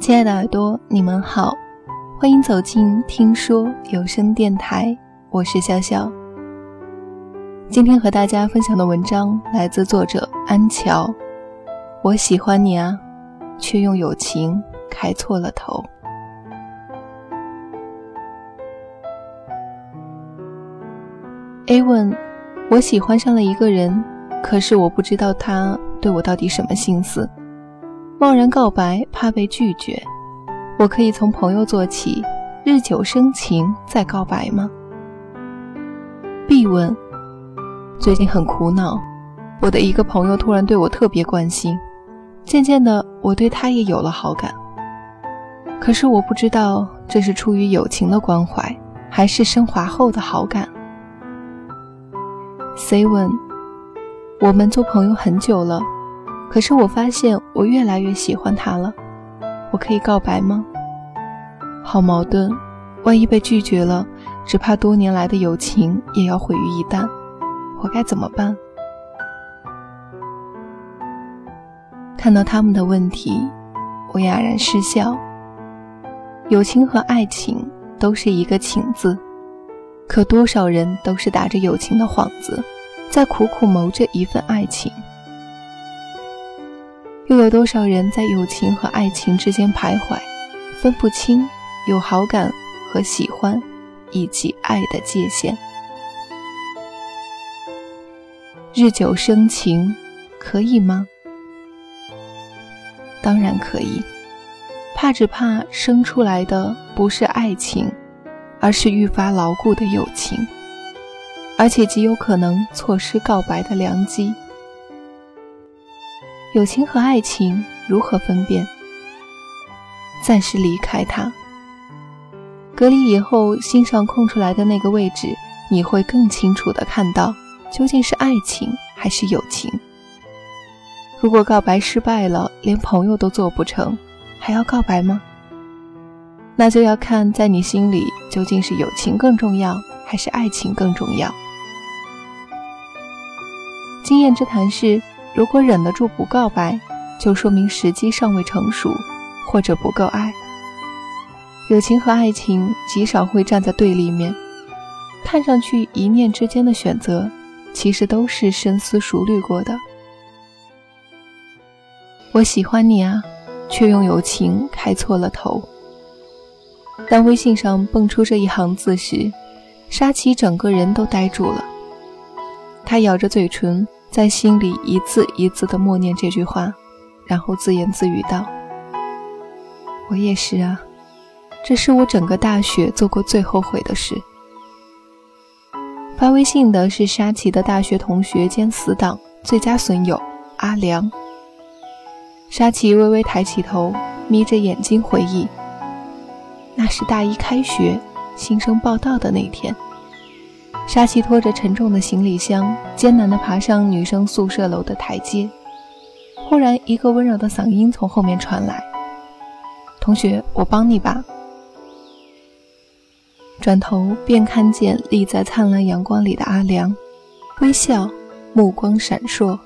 亲爱的耳朵，你们好，欢迎走进听说有声电台，我是潇潇。今天和大家分享的文章来自作者安乔。我喜欢你啊，却用友情开错了头。A 问：我喜欢上了一个人，可是我不知道他对我到底什么心思。贸然告白，怕被拒绝。我可以从朋友做起，日久生情再告白吗？B 问：最近很苦恼，我的一个朋友突然对我特别关心，渐渐的我对他也有了好感。可是我不知道这是出于友情的关怀，还是升华后的好感。C 问：我们做朋友很久了，可是我发现我越来越喜欢他了，我可以告白吗？好矛盾，万一被拒绝了，只怕多年来的友情也要毁于一旦，我该怎么办？看到他们的问题，我哑然失笑。友情和爱情都是一个“情”字。可多少人都是打着友情的幌子，在苦苦谋着一份爱情，又有多少人在友情和爱情之间徘徊，分不清有好感和喜欢，以及爱的界限。日久生情，可以吗？当然可以，怕只怕生出来的不是爱情。而是愈发牢固的友情，而且极有可能错失告白的良机。友情和爱情如何分辨？暂时离开它，隔离以后，心上空出来的那个位置，你会更清楚的看到究竟是爱情还是友情。如果告白失败了，连朋友都做不成，还要告白吗？那就要看在你心里究竟是友情更重要，还是爱情更重要。经验之谈是，如果忍得住不告白，就说明时机尚未成熟，或者不够爱。友情和爱情极少会站在对立面，看上去一念之间的选择，其实都是深思熟虑过的。我喜欢你啊，却用友情开错了头。当微信上蹦出这一行字时，沙琪整个人都呆住了。他咬着嘴唇，在心里一字一字地默念这句话，然后自言自语道：“我也是啊，这是我整个大学做过最后悔的事。”发微信的是沙琪的大学同学兼死党、最佳损友阿良。沙琪微微抬起头，眯着眼睛回忆。那是大一开学，新生报道的那天。沙琪拖着沉重的行李箱，艰难地爬上女生宿舍楼的台阶。忽然，一个温柔的嗓音从后面传来：“同学，我帮你吧。”转头便看见立在灿烂阳光里的阿良，微笑，目光闪烁。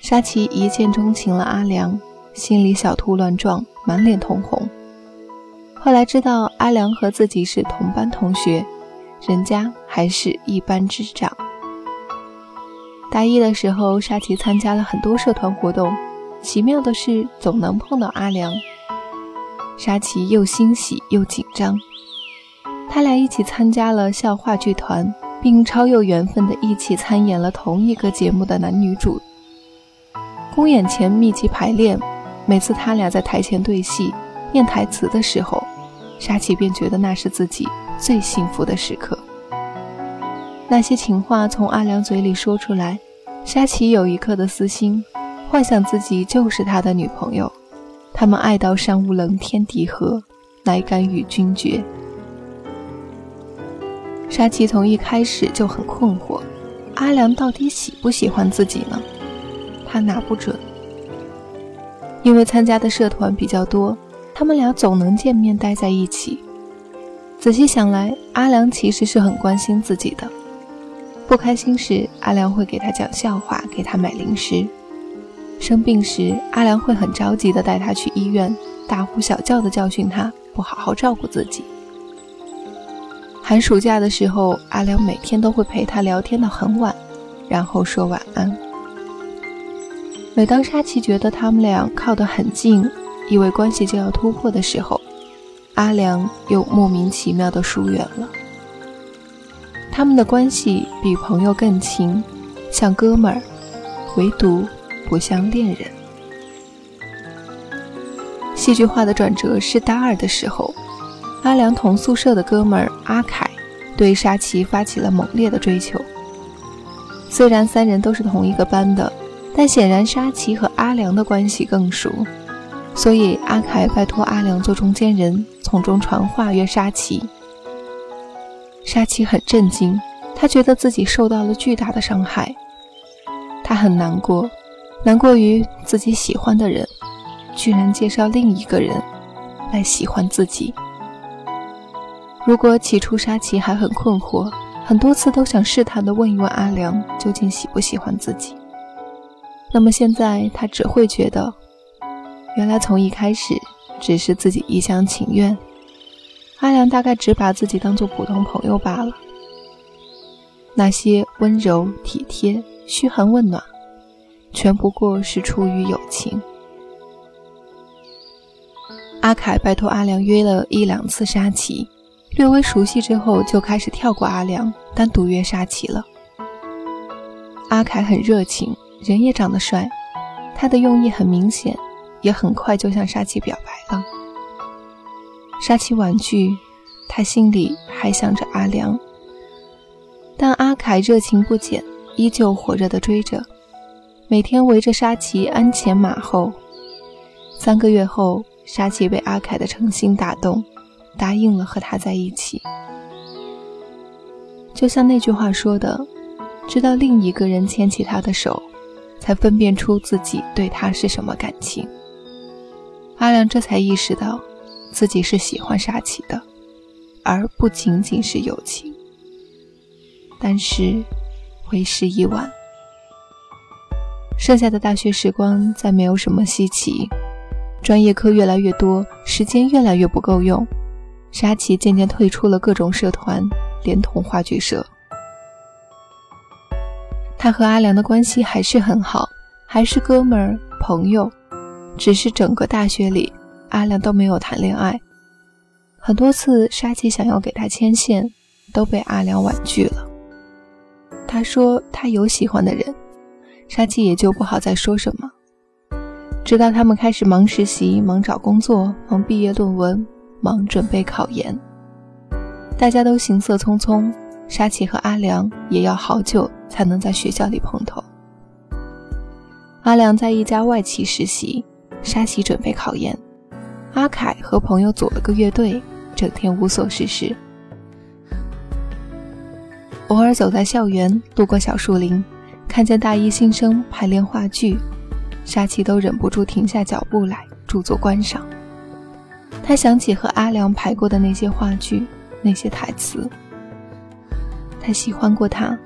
沙琪一见钟情了阿良，心里小兔乱撞，满脸通红。后来知道阿良和自己是同班同学，人家还是一班之长。大一的时候，沙琪参加了很多社团活动，奇妙的是总能碰到阿良。沙琪又欣喜又紧张，他俩一起参加了校话剧团，并超有缘分的一起参演了同一个节目的男女主。公演前密集排练，每次他俩在台前对戏。念台词的时候，沙琪便觉得那是自己最幸福的时刻。那些情话从阿良嘴里说出来，沙琪有一刻的私心，幻想自己就是他的女朋友。他们爱到山无棱，天地合，乃敢与君绝。沙琪从一开始就很困惑，阿良到底喜不喜欢自己呢？他拿不准，因为参加的社团比较多。他们俩总能见面，待在一起。仔细想来，阿良其实是很关心自己的。不开心时，阿良会给他讲笑话，给他买零食；生病时，阿良会很着急地带他去医院，大呼小叫地教训他不好好照顾自己。寒暑假的时候，阿良每天都会陪他聊天到很晚，然后说晚安。每当沙琪觉得他们俩靠得很近，以为关系就要突破的时候，阿良又莫名其妙的疏远了。他们的关系比朋友更亲，像哥们儿，唯独不像恋人。戏剧化的转折是大二的时候，阿良同宿舍的哥们儿阿凯对沙琪发起了猛烈的追求。虽然三人都是同一个班的，但显然沙琪和阿良的关系更熟，所以阿凯拜托阿良做中间人，从中传话约沙琪。沙琪很震惊，他觉得自己受到了巨大的伤害，他很难过，难过于自己喜欢的人，居然介绍另一个人来喜欢自己。如果起初沙琪还很困惑，很多次都想试探的问一问阿良究竟喜不喜欢自己，那么现在他只会觉得，原来从一开始只是自己一厢情愿。阿良大概只把自己当做普通朋友罢了。那些温柔体贴、嘘寒问暖，全不过是出于友情。阿凯拜托阿良约了一两次沙琪，略微熟悉之后，就开始跳过阿良，单独约沙琪了。阿凯很热情，人也长得帅，他的用意很明显，也很快就向沙琪表白了。沙琪婉拒，他心里还想着阿良，但阿凯热情不减，依旧火热地追着，每天围着沙琪鞍前马后。三个月后，沙琪被阿凯的诚心打动，答应了和他在一起。就像那句话说的：“知道另一个人牵起他的手，才分辨出自己对他是什么感情。”阿良这才意识到。自己是喜欢沙琪的，而不仅仅是友情。但是，为时已晚。剩下的大学时光再没有什么稀奇，专业课越来越多，时间越来越不够用。沙琪渐渐退出了各种社团，连同话剧社。他和阿良的关系还是很好，还是哥们儿朋友，只是整个大学里。阿良都没有谈恋爱，很多次沙琪想要给他牵线，都被阿良婉拒了。他说他有喜欢的人，沙琪也就不好再说什么。直到他们开始忙实习、忙找工作、忙毕业论文、忙准备考研，大家都行色匆匆，沙琪和阿良也要好久才能在学校里碰头。阿良在一家外企实习，沙琪准备考研。阿凯和朋友组了个乐队，整天无所事事。偶尔走在校园，路过小树林，看见大一新生排练话剧，沙琪都忍不住停下脚步来驻足观赏。他想起和阿良排过的那些话剧，那些台词。他喜欢过他，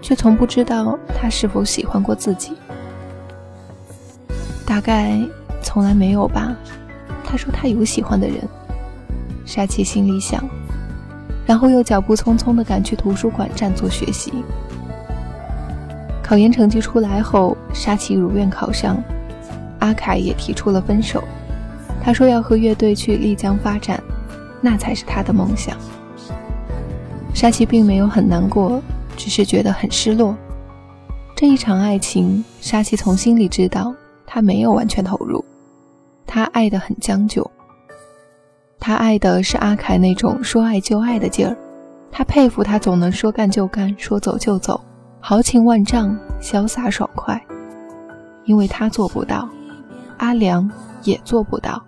却从不知道他是否喜欢过自己。大概从来没有吧。他说他有喜欢的人，沙琪心里想，然后又脚步匆匆地赶去图书馆占座学习。考研成绩出来后，沙琪如愿考上，阿凯也提出了分手。他说要和乐队去丽江发展，那才是他的梦想。沙琪并没有很难过，只是觉得很失落。这一场爱情，沙琪从心里知道，他没有完全投入。他爱得很将就，他爱的是阿凯那种说爱就爱的劲儿，他佩服他总能说干就干，说走就走，豪情万丈，潇洒爽快。因为他做不到，阿良也做不到。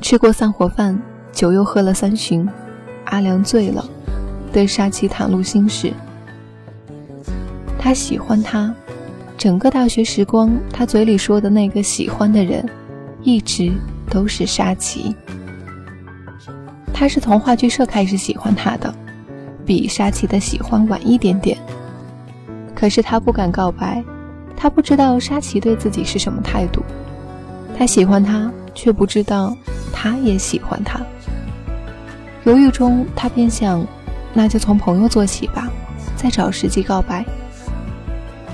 吃过散伙饭，酒又喝了三巡，阿良醉了，对沙琪袒露心事。他喜欢他。整个大学时光，他嘴里说的那个喜欢的人，一直都是沙琪。他是从话剧社开始喜欢他的，比沙琪的喜欢晚一点点。可是他不敢告白，他不知道沙琪对自己是什么态度，他喜欢他，却不知道他也喜欢他。犹豫中，他便想，那就从朋友做起吧，再找时机告白。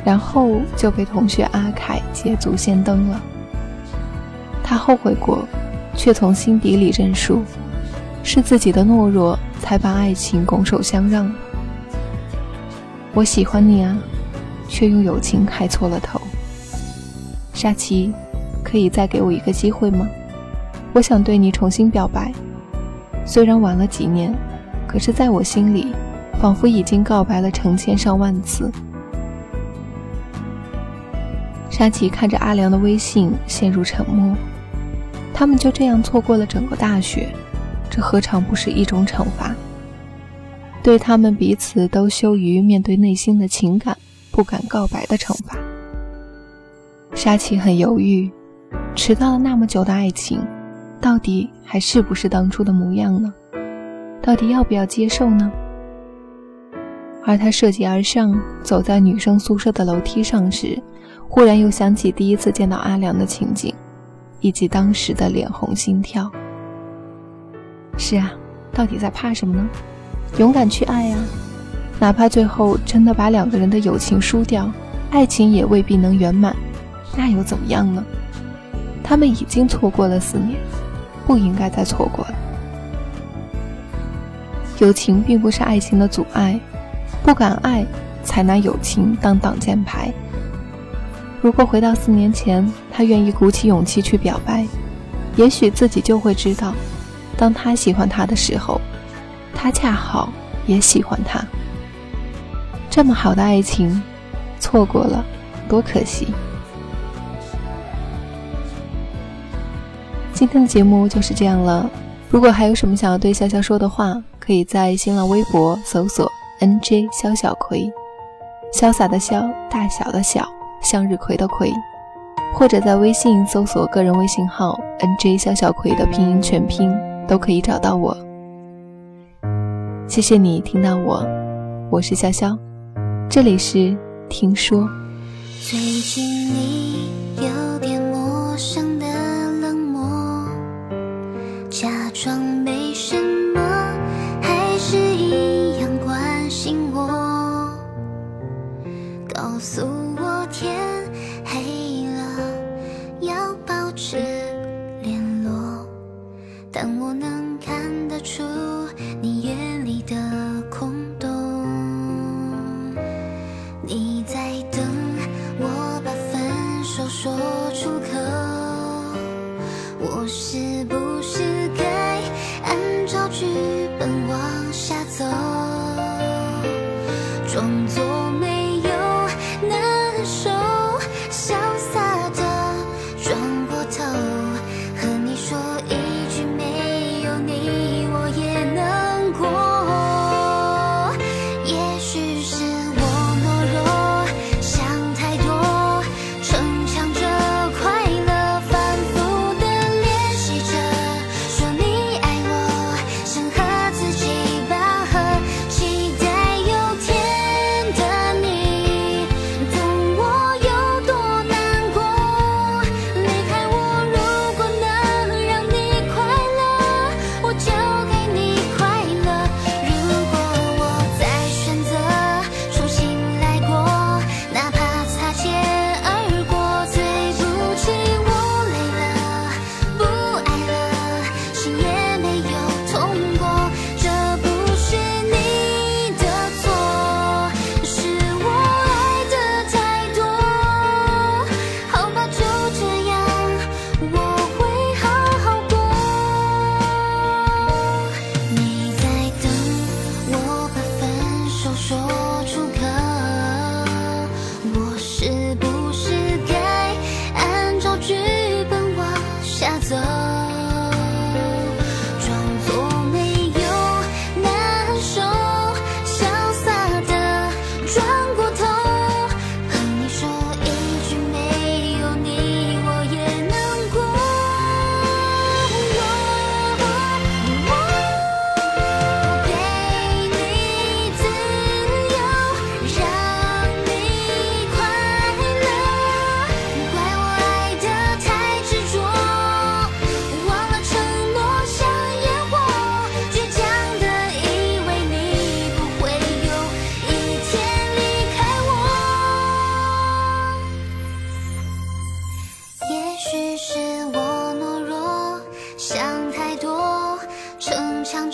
然后就被同学阿凯捷足先登了。他后悔过，却从心底里认输，是自己的懦弱才把爱情拱手相让。我喜欢你啊，却用友情开错了头。沙琪，可以再给我一个机会吗？我想对你重新表白。虽然晚了几年，可是在我心里，仿佛已经告白了成千上万次。沙琪看着阿良的微信，陷入沉默。他们就这样错过了整个大学，这何尝不是一种惩罚？对他们彼此都羞于面对内心的情感，不敢告白的惩罚。沙琪很犹豫，迟到了那么久的爱情，到底还是不是当初的模样呢？到底要不要接受呢？而他涉级而上，走在女生宿舍的楼梯上时。忽然又想起第一次见到阿良的情景，以及当时的脸红心跳。是啊，到底在怕什么呢？勇敢去爱啊！哪怕最后真的把两个人的友情输掉，爱情也未必能圆满，那又怎么样呢？他们已经错过了四年，不应该再错过了。友情并不是爱情的阻碍，不敢爱，才拿友情当挡箭牌。如果回到四年前，他愿意鼓起勇气去表白，也许自己就会知道，当他喜欢他的时候，他恰好也喜欢他。这么好的爱情，错过了，多可惜！今天的节目就是这样了。如果还有什么想要对潇潇说的话，可以在新浪微博搜索 “nj 潇小葵”，潇洒的潇，大小的小。向日葵的葵，或者在微信搜索个人微信号 nj 小小葵的拼音全拼，都可以找到我。谢谢你听到我，我是潇潇，这里是听说。最近你但我能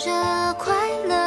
着快乐